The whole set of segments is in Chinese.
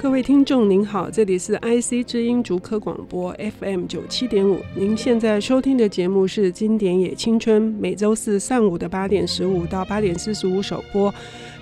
各位听众您好，这里是 IC 之音竹科广播 FM 九七点五，您现在收听的节目是《经典也青春》，每周四上午的八点十五到八点四十五首播，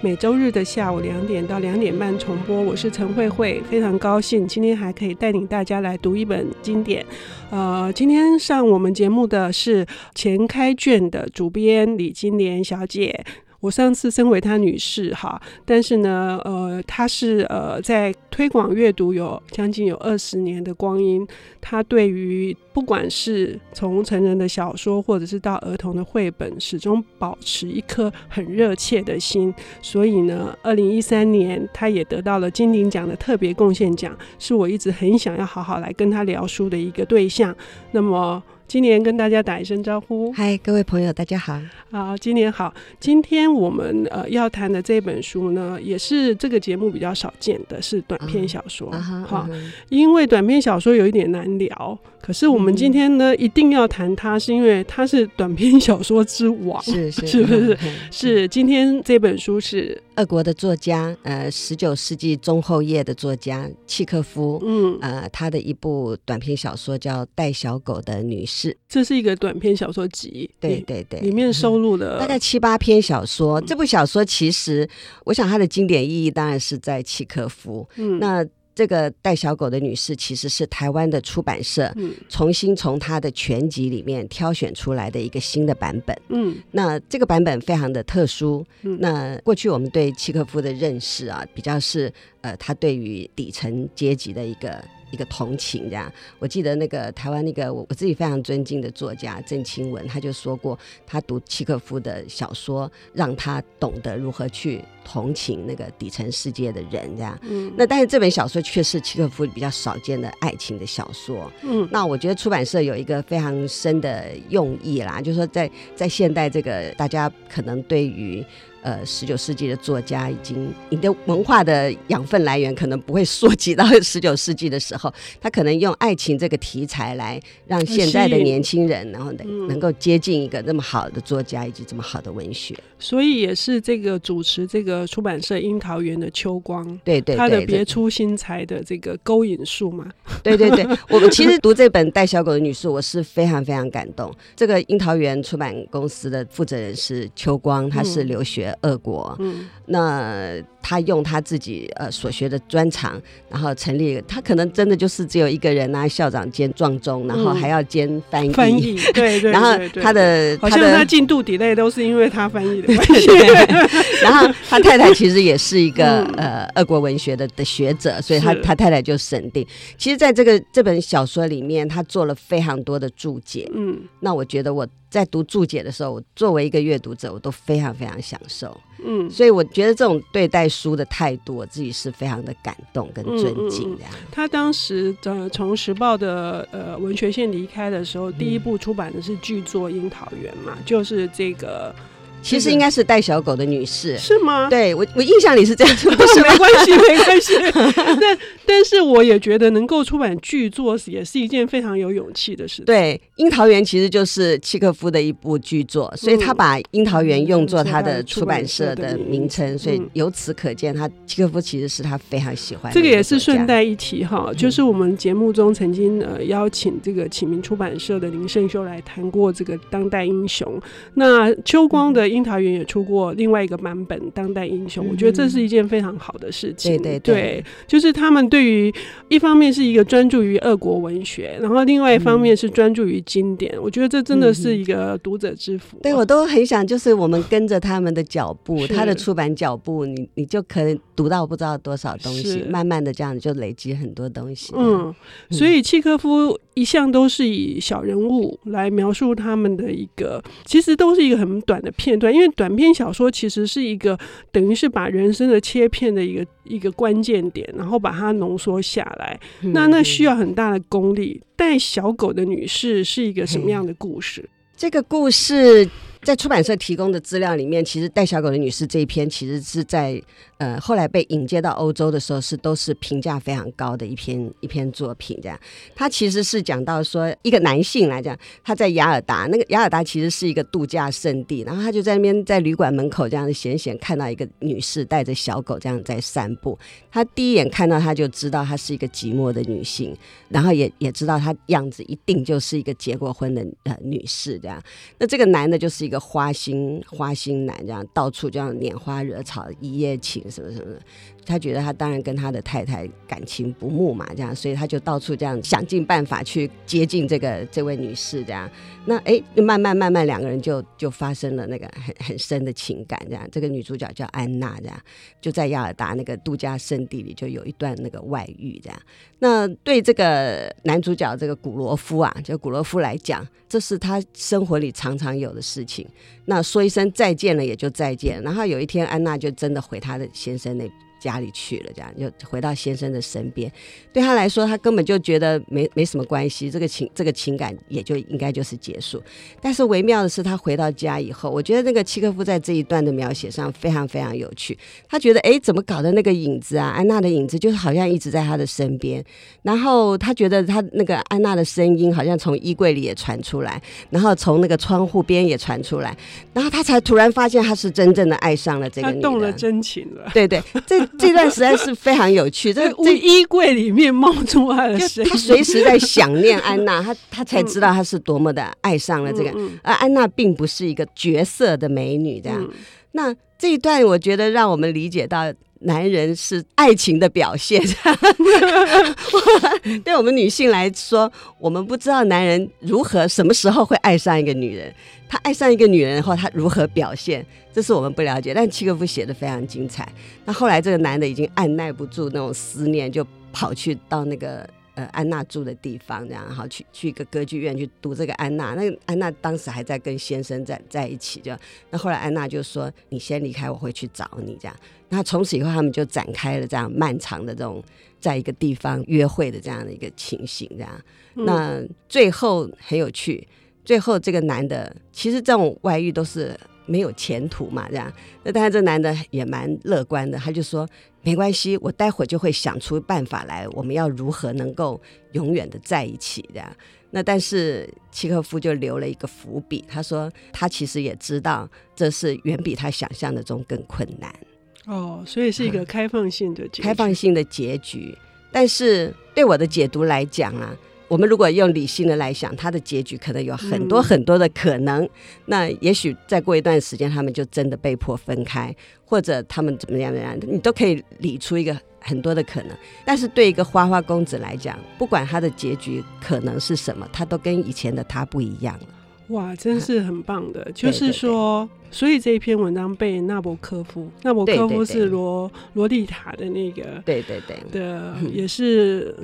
每周日的下午两点到两点半重播。我是陈慧慧，非常高兴今天还可以带领大家来读一本经典。呃，今天上我们节目的是钱开卷的主编李金莲小姐。我上次身为她女士哈，但是呢，呃，她是呃在推广阅读有将近有二十年的光阴，她对于不管是从成人的小说，或者是到儿童的绘本，始终保持一颗很热切的心。所以呢，二零一三年她也得到了金鼎奖的特别贡献奖，是我一直很想要好好来跟她聊书的一个对象。那么。今年跟大家打一声招呼，嗨，各位朋友，大家好。好，今年好。今天我们呃要谈的这本书呢，也是这个节目比较少见的，是短篇小说。哈，因为短篇小说有一点难聊，可是我们今天呢、嗯、一定要谈它，是因为它是短篇小说之王，是是，是 不是？嗯、是。今天这本书是俄国的作家，呃，十九世纪中后叶的作家契诃夫，嗯，呃，他的一部短篇小说叫《带小狗的女士》。这是一个短篇小说集，对对对，里面收录了、嗯、大概七八篇小说。这部小说其实，我想它的经典意义当然是在契诃夫。嗯，那这个带小狗的女士其实是台湾的出版社重新从她的全集里面挑选出来的一个新的版本。嗯，那这个版本非常的特殊。嗯，那过去我们对契诃夫的认识啊，比较是呃，他对于底层阶级的一个。一个同情这样，我记得那个台湾那个我我自己非常尊敬的作家郑清文，他就说过，他读契诃夫的小说，让他懂得如何去同情那个底层世界的人这样。嗯，那但是这本小说却是契诃夫比较少见的爱情的小说。嗯，那我觉得出版社有一个非常深的用意啦，就是说在在现代这个大家可能对于。呃，十九世纪的作家已经，你的文化的养分来源可能不会溯及到 十九世纪的时候，他可能用爱情这个题材来让现在的年轻人，然后能能够接近一个那么好的作家以及这么好的文学。所以也是这个主持这个出版社樱桃园的秋光，对对，对，他的别出心裁的这个勾引术嘛。对对对，我们其实读这本《带小狗的女士》，我是非常非常感动。这个樱桃园出版公司的负责人是秋光，他是留学。俄国，嗯，那他用他自己呃所学的专长，然后成立，他可能真的就是只有一个人啊，校长兼撞钟，然后还要兼翻译，翻译，对对，然后他的好像他进度 delay 都是因为他翻译的关系，然后他太太其实也是一个呃俄国文学的的学者，所以他他太太就审定。其实，在这个这本小说里面，他做了非常多的注解，嗯，那我觉得我。在读注解的时候，我作为一个阅读者，我都非常非常享受。嗯，所以我觉得这种对待书的态度，我自己是非常的感动跟尊敬的。嗯嗯。他当时呃从时报的呃文学线离开的时候，第一部出版的是巨作《樱桃园》嘛，就是这个。其实应该是带小狗的女士，是吗？对，我我印象里是这样说，不是没关系，没关系。但但是我也觉得能够出版剧作也是一件非常有勇气的事。对，《樱桃园》其实就是契诃夫的一部剧作，所以他把《樱桃园》用作他的出版社的名称，所以由此可见，他契诃夫其实是他非常喜欢的。这个也是顺带一提哈，就是我们节目中曾经呃邀请这个启明出版社的林胜修来谈过这个当代英雄，那秋光的。樱桃园也出过另外一个版本《当代英雄》，我觉得这是一件非常好的事情。对对对，就是他们对于一方面是一个专注于俄国文学，然后另外一方面是专注于经典。我觉得这真的是一个读者之福。对，我都很想，就是我们跟着他们的脚步，他的出版脚步，你你就可以读到不知道多少东西，慢慢的这样就累积很多东西。嗯，所以契科夫一向都是以小人物来描述他们的一个，其实都是一个很短的片段。因为短篇小说其实是一个等于是把人生的切片的一个一个关键点，然后把它浓缩下来，嗯、那那需要很大的功力。带小狗的女士是一个什么样的故事？这个故事在出版社提供的资料里面，其实《带小狗的女士》这一篇，其实是在呃后来被引接到欧洲的时候，是都是评价非常高的一篇一篇作品。这样，他其实是讲到说，一个男性来讲，他在雅尔达，那个雅尔达其实是一个度假胜地，然后他就在那边在旅馆门口这样子闲闲看到一个女士带着小狗这样在散步，他第一眼看到他就知道她是一个寂寞的女性，然后也也知道她样子一定就是一个结过婚的呃女士这样。那这个男的就是一个花心花心男，这样到处这样拈花惹草，一夜情什么什么的。他觉得他当然跟他的太太感情不睦嘛，这样，所以他就到处这样想尽办法去接近这个这位女士，这样。那哎，慢慢慢慢两个人就就发生了那个很很深的情感，这样。这个女主角叫安娜，这样就在亚尔达那个度假胜地里就有一段那个外遇，这样。那对这个男主角这个古罗夫啊，就古罗夫来讲，这是他生活里常常有的事情。那说一声再见了也就再见，然后有一天安娜就真的回她的先生那。家里去了，这样就回到先生的身边。对他来说，他根本就觉得没没什么关系，这个情这个情感也就应该就是结束。但是微妙的是，他回到家以后，我觉得那个契科夫在这一段的描写上非常非常有趣。他觉得，哎，怎么搞的？那个影子啊，安娜的影子，就是好像一直在他的身边。然后他觉得，他那个安娜的声音好像从衣柜里也传出来，然后从那个窗户边也传出来。然后他才突然发现，他是真正的爱上了这个女的，动了真情了。对对，这。这段实在是非常有趣，这这衣柜里面冒出来了声音，他随时在想念安娜，他 他才知道他是多么的爱上了这个，而安娜并不是一个绝色的美女，这样。那这一段我觉得让我们理解到。男人是爱情的表现，对我们女性来说，我们不知道男人如何、什么时候会爱上一个女人。他爱上一个女人后，他如何表现，这是我们不了解。但契诃夫写的非常精彩。那后来这个男的已经按捺不住那种思念，就跑去到那个。呃，安娜住的地方，这样好去去一个歌剧院去读这个安娜。那个安娜当时还在跟先生在在一起，就那后来安娜就说：“你先离开，我会去找你。”这样，那从此以后他们就展开了这样漫长的这种在一个地方约会的这样的一个情形。这样，那最后很有趣，最后这个男的其实这种外遇都是。没有前途嘛，这样。那当然，这男的也蛮乐观的，他就说没关系，我待会儿就会想出办法来，我们要如何能够永远的在一起，这样。那但是契诃夫就留了一个伏笔，他说他其实也知道这是远比他想象的中更困难。哦，所以是一个开放性的结局，开放性的结局。但是对我的解读来讲啊。我们如果用理性的来想，他的结局可能有很多很多的可能。嗯、那也许再过一段时间，他们就真的被迫分开，或者他们怎么样怎么样，你都可以理出一个很多的可能。但是对一个花花公子来讲，不管他的结局可能是什么，他都跟以前的他不一样了。哇，真是很棒的！啊、就是说，对对对，所以这一篇文章被纳博科夫，纳博科夫是罗罗丽塔的那个，对对对的，也是。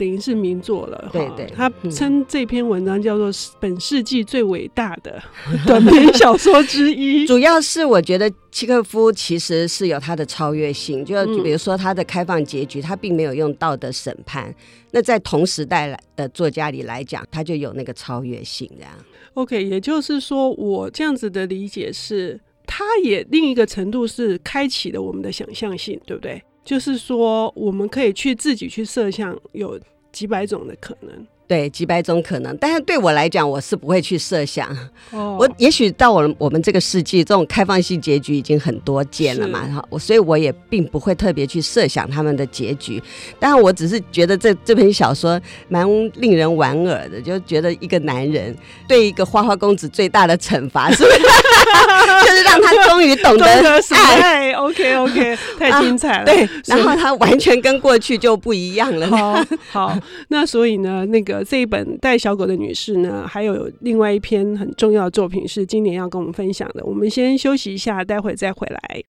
等于是名作了，对对，他称这篇文章叫做本世纪最伟大的 短篇小说之一。主要是我觉得契诃夫其实是有他的超越性，就比如说他的开放结局，他并没有用道德审判。那在同时代的作家里来讲，他就有那个超越性这样。OK，也就是说，我这样子的理解是，他也另一个程度是开启了我们的想象性，对不对？就是说，我们可以去自己去设想有几百种的可能。对，几百种可能，但是对我来讲，我是不会去设想。哦，我也许到我们我们这个世纪，这种开放性结局已经很多见了嘛，哈，我所以我也并不会特别去设想他们的结局。当然，我只是觉得这这篇小说蛮令人莞尔的，就觉得一个男人对一个花花公子最大的惩罚是不是？就是让他终于懂得 爱。OK OK，太精彩了。啊、对，然后他完全跟过去就不一样了。好，好，那所以呢，那个。这一本带小狗的女士呢，还有另外一篇很重要的作品是今年要跟我们分享的。我们先休息一下，待会再回来。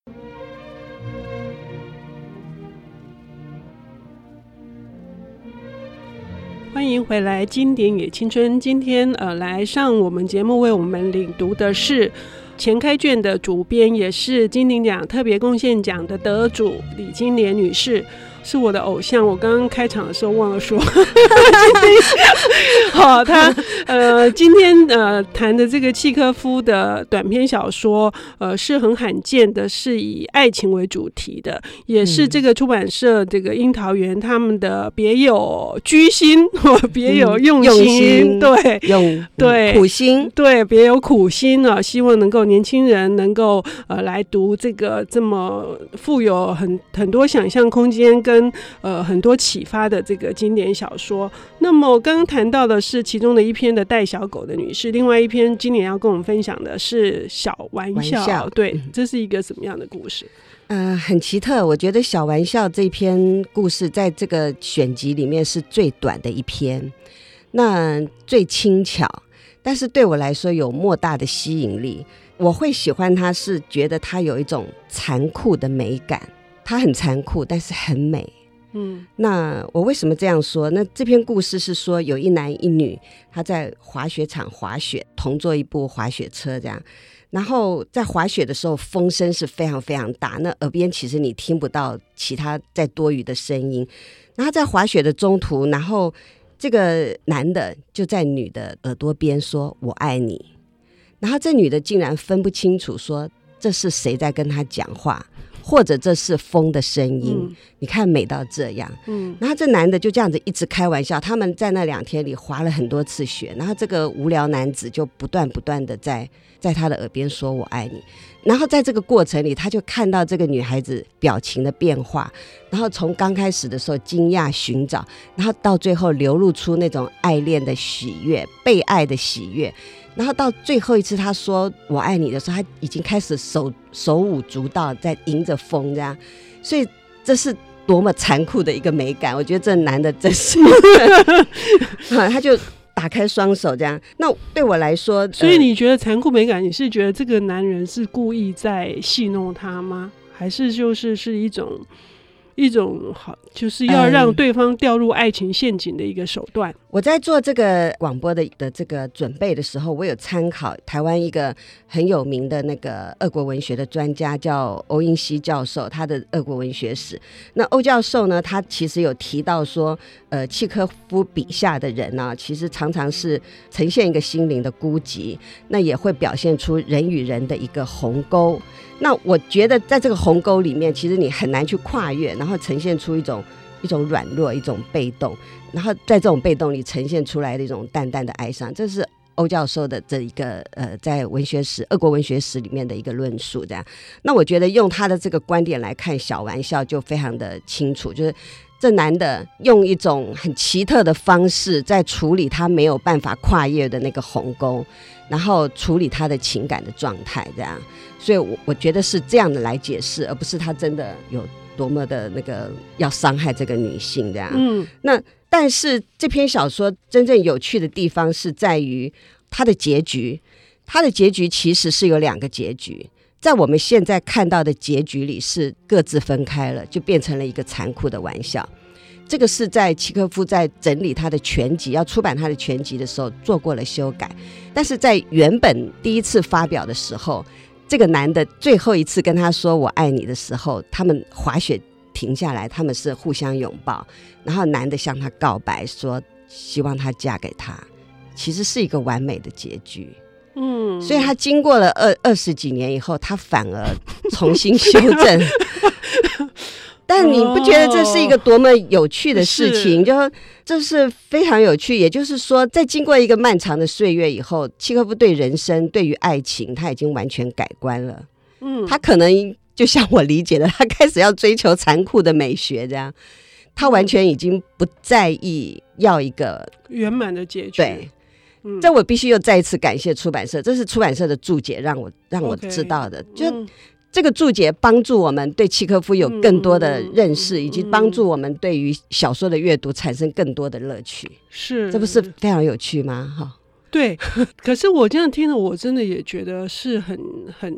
欢迎回来，经典也青春。今天呃，来上我们节目为我们领读的是前开卷的主编，也是金鼎奖特别贡献奖的得主李金莲女士。是我的偶像。我刚刚开场的时候忘了说，好，他呃今天呃谈的这个契科夫的短篇小说，呃是很罕见的，是以爱情为主题的，也是这个出版社这个樱桃园他们的别有居心或别有用心，嗯、用心对，用对苦心，对别有苦心啊，希望能够年轻人能够呃来读这个这么富有很很多想象空间跟呃很多启发的这个经典小说。那么刚刚谈到的是其中的一篇的带小狗的女士，另外一篇今年要跟我们分享的是小玩笑。玩笑对，这是一个什么样的故事？呃，很奇特。我觉得小玩笑这篇故事在这个选集里面是最短的一篇，那最轻巧，但是对我来说有莫大的吸引力。我会喜欢它，是觉得它有一种残酷的美感。它很残酷，但是很美。嗯，那我为什么这样说？那这篇故事是说有一男一女，他在滑雪场滑雪，同坐一部滑雪车这样。然后在滑雪的时候，风声是非常非常大，那耳边其实你听不到其他再多余的声音。然后在滑雪的中途，然后这个男的就在女的耳朵边说“我爱你”。然后这女的竟然分不清楚，说这是谁在跟他讲话，或者这是风的声音。嗯、你看美到这样，嗯。然后这男的就这样子一直开玩笑。他们在那两天里滑了很多次雪，然后这个无聊男子就不断不断的在在他的耳边说“我爱你”。然后在这个过程里，他就看到这个女孩子表情的变化，然后从刚开始的时候惊讶寻找，然后到最后流露出那种爱恋的喜悦、被爱的喜悦。然后到最后一次他说“我爱你”的时候，他已经开始手手舞足蹈，在迎着风这样，所以这是多么残酷的一个美感！我觉得这男的真是，他就打开双手这样。那对我来说，所以你觉得残酷美感？你是觉得这个男人是故意在戏弄他吗？还是就是是一种？一种好，就是要让对方掉入爱情陷阱的一个手段。嗯、我在做这个广播的的这个准备的时候，我有参考台湾一个很有名的那个俄国文学的专家，叫欧英熙教授，他的俄国文学史。那欧教授呢，他其实有提到说，呃，契诃夫笔下的人呢、其实常常是呈现一个心灵的孤寂，那也会表现出人与人的一个鸿沟。那我觉得，在这个鸿沟里面，其实你很难去跨越，然后呈现出一种一种软弱、一种被动，然后在这种被动里呈现出来的一种淡淡的哀伤。这是欧教授的这一个呃，在文学史、俄国文学史里面的一个论述。这样，那我觉得用他的这个观点来看小玩笑，就非常的清楚，就是这男的用一种很奇特的方式在处理他没有办法跨越的那个鸿沟，然后处理他的情感的状态，这样。所以，我我觉得是这样的来解释，而不是他真的有多么的那个要伤害这个女性这样。嗯，那但是这篇小说真正有趣的地方是在于它的结局，它的结局其实是有两个结局，在我们现在看到的结局里是各自分开了，就变成了一个残酷的玩笑。这个是在契诃夫在整理他的全集，要出版他的全集的时候做过了修改，但是在原本第一次发表的时候。这个男的最后一次跟她说“我爱你”的时候，他们滑雪停下来，他们是互相拥抱，然后男的向她告白说希望她嫁给他，其实是一个完美的结局。嗯，所以他经过了二二十几年以后，他反而重新修正。但你不觉得这是一个多么有趣的事情？就说这是非常有趣。也就是说，在经过一个漫长的岁月以后，契诃夫对人生、对于爱情，他已经完全改观了。嗯，他可能就像我理解的，他开始要追求残酷的美学，这样，他完全已经不在意要一个圆满的结局。对，嗯，这我必须又再一次感谢出版社，这是出版社的注解让我让我知道的，就。嗯这个注解帮助我们对契诃夫有更多的认识，嗯、以及帮助我们对于小说的阅读产生更多的乐趣。是，这不是非常有趣吗？哈，对。可是我这样听了，我真的也觉得是很很，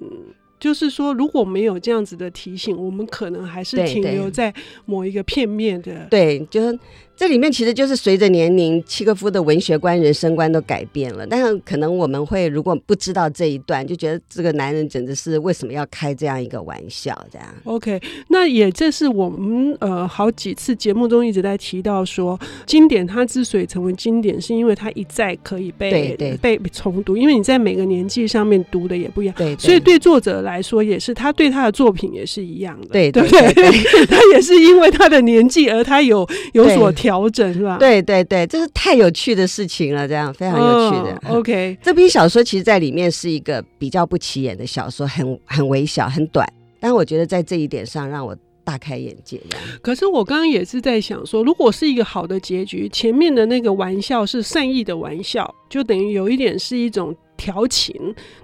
就是说，如果没有这样子的提醒，我们可能还是停留在某一个片面的。对，对，就是这里面其实就是随着年龄，契诃夫的文学观、人生观都改变了。但是可能我们会如果不知道这一段，就觉得这个男人简直是为什么要开这样一个玩笑？这样。OK，那也这是我们呃好几次节目中一直在提到说，经典它之所以成为经典，是因为它一再可以被被重读，因为你在每个年纪上面读的也不一样。对，对，所以对作者来说也是，他对他的作品也是一样的。对对对，对，他也是因为他的年纪而他有有所调。整是吧？对对对，这是太有趣的事情了，这样非常有趣的。Oh, OK，这篇小说其实在里面是一个比较不起眼的小说，很很微小，很短。但我觉得在这一点上让我大开眼界。可是我刚刚也是在想说，如果是一个好的结局，前面的那个玩笑是善意的玩笑，就等于有一点是一种。调情，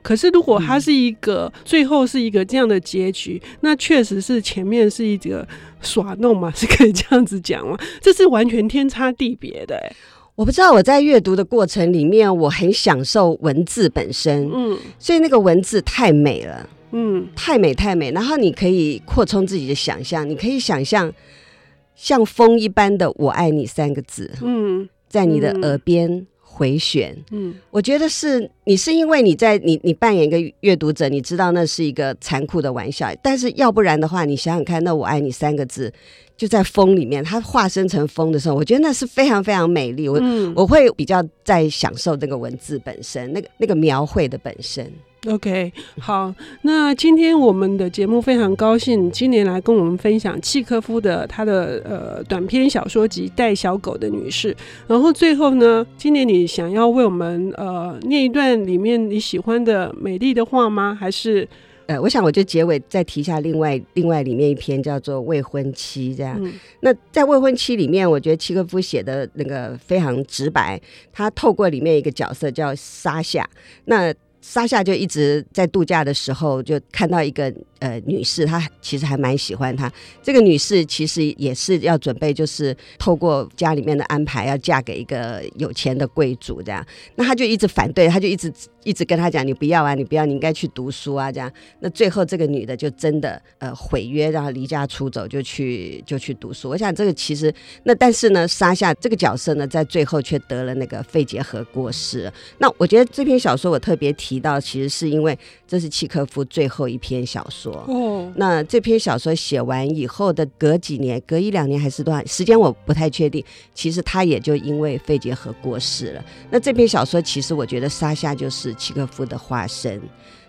可是如果它是一个、嗯、最后是一个这样的结局，那确实是前面是一个耍弄嘛，是可以这样子讲吗？这是完全天差地别的、欸。我不知道我在阅读的过程里面，我很享受文字本身，嗯，所以那个文字太美了，嗯，太美太美。然后你可以扩充自己的想象，你可以想象像风一般的“我爱你”三个字，嗯，在你的耳边。嗯回旋，嗯，我觉得是你是因为你在你你扮演一个阅读者，你知道那是一个残酷的玩笑，但是要不然的话，你想想看，那我爱你三个字就在风里面，它化身成风的时候，我觉得那是非常非常美丽，我、嗯、我会比较在享受那个文字本身，那个那个描绘的本身。OK，好，那今天我们的节目非常高兴，今年来跟我们分享契科夫的他的呃短篇小说集《带小狗的女士》，然后最后呢，今年你想要为我们呃念一段里面你喜欢的美丽的话吗？还是呃，我想我就结尾再提一下另外另外里面一篇叫做《未婚妻》这样。嗯、那在《未婚妻》里面，我觉得契科夫写的那个非常直白，他透过里面一个角色叫沙夏，那。莎夏就一直在度假的时候，就看到一个呃女士，她其实还蛮喜欢她。这个女士其实也是要准备，就是透过家里面的安排，要嫁给一个有钱的贵族这样。那她就一直反对，她就一直一直跟他讲：“你不要啊，你不要，你应该去读书啊。”这样。那最后这个女的就真的呃毁约，然后离家出走，就去就去读书。我想这个其实那但是呢，莎夏这个角色呢，在最后却得了那个肺结核过世。那我觉得这篇小说我特别提。提到其实是因为这是契诃夫最后一篇小说哦。那这篇小说写完以后的隔几年，隔一两年还是多少时间我不太确定。其实他也就因为肺结核过世了。那这篇小说其实我觉得莎夏就是契诃夫的化身。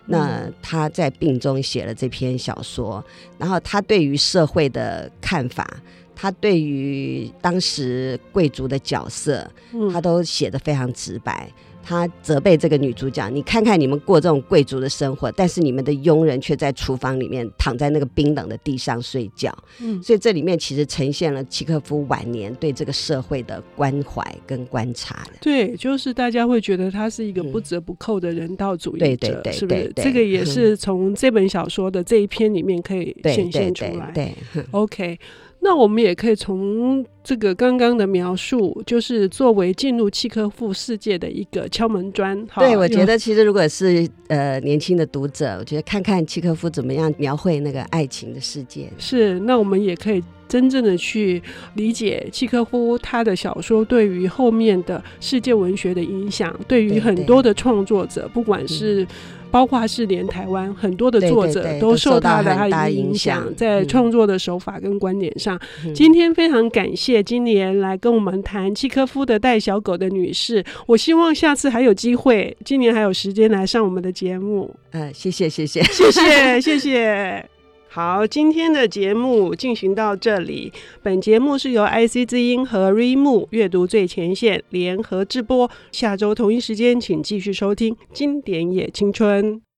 那他在病中写了这篇小说，然后他对于社会的看法，他对于当时贵族的角色，他都写得非常直白。他责备这个女主角：“你看看你们过这种贵族的生活，但是你们的佣人却在厨房里面躺在那个冰冷的地上睡觉。”嗯，所以这里面其实呈现了契诃夫晚年对这个社会的关怀跟观察的。对，就是大家会觉得他是一个不折不扣的人道主义者，对对对，是不是？这个也是 从这本小说的这一篇里面可以显现出来。对，OK。那我们也可以从这个刚刚的描述，就是作为进入契科夫世界的一个敲门砖。对，我觉得其实如果是呃年轻的读者，我觉得看看契科夫怎么样描绘那个爱情的世界。是，那我们也可以真正的去理解契科夫他的小说，对于后面的世界文学的影响，对于很多的创作者，不管是包括是连台湾很多的作者，都受到了他的影响。在创作的手法跟观点上，今天非常感谢今年来跟我们谈契科夫的带小狗的女士，我希望下次还有机会，今年还有时间来上我们的节目。嗯，谢谢，谢谢，谢谢，谢谢。好，今天的节目进行到这里。本节目是由 IC 之音和 reamu 阅读最前线联合制播。下周同一时间，请继续收听《经典也青春》。